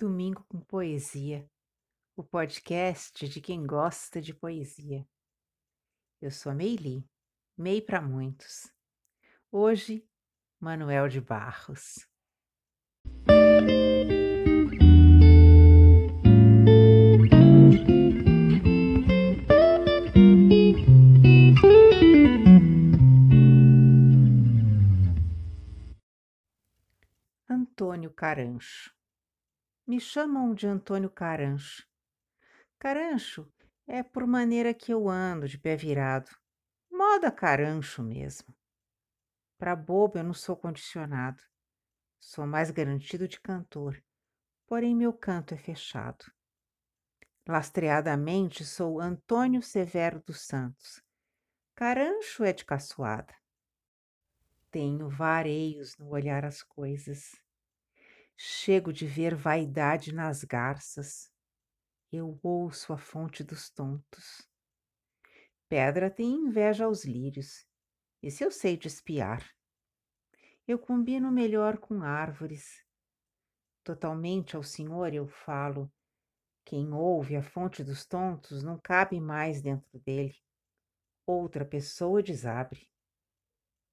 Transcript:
Domingo com Poesia, o podcast de quem gosta de poesia. Eu sou a Meili, Mei para muitos. Hoje, Manuel de Barros. Antônio Carancho me chamam de Antônio Carancho. Carancho é por maneira que eu ando de pé virado. Moda carancho mesmo. Para bobo eu não sou condicionado. Sou mais garantido de cantor, porém meu canto é fechado. Lastreadamente sou Antônio Severo dos Santos. Carancho é de caçoada. Tenho vareios no olhar as coisas. Chego de ver vaidade nas garças. Eu ouço a fonte dos tontos. Pedra tem inveja aos lírios, esse eu sei de espiar. Eu combino melhor com árvores. Totalmente ao Senhor eu falo. Quem ouve a fonte dos tontos não cabe mais dentro dele. Outra pessoa desabre.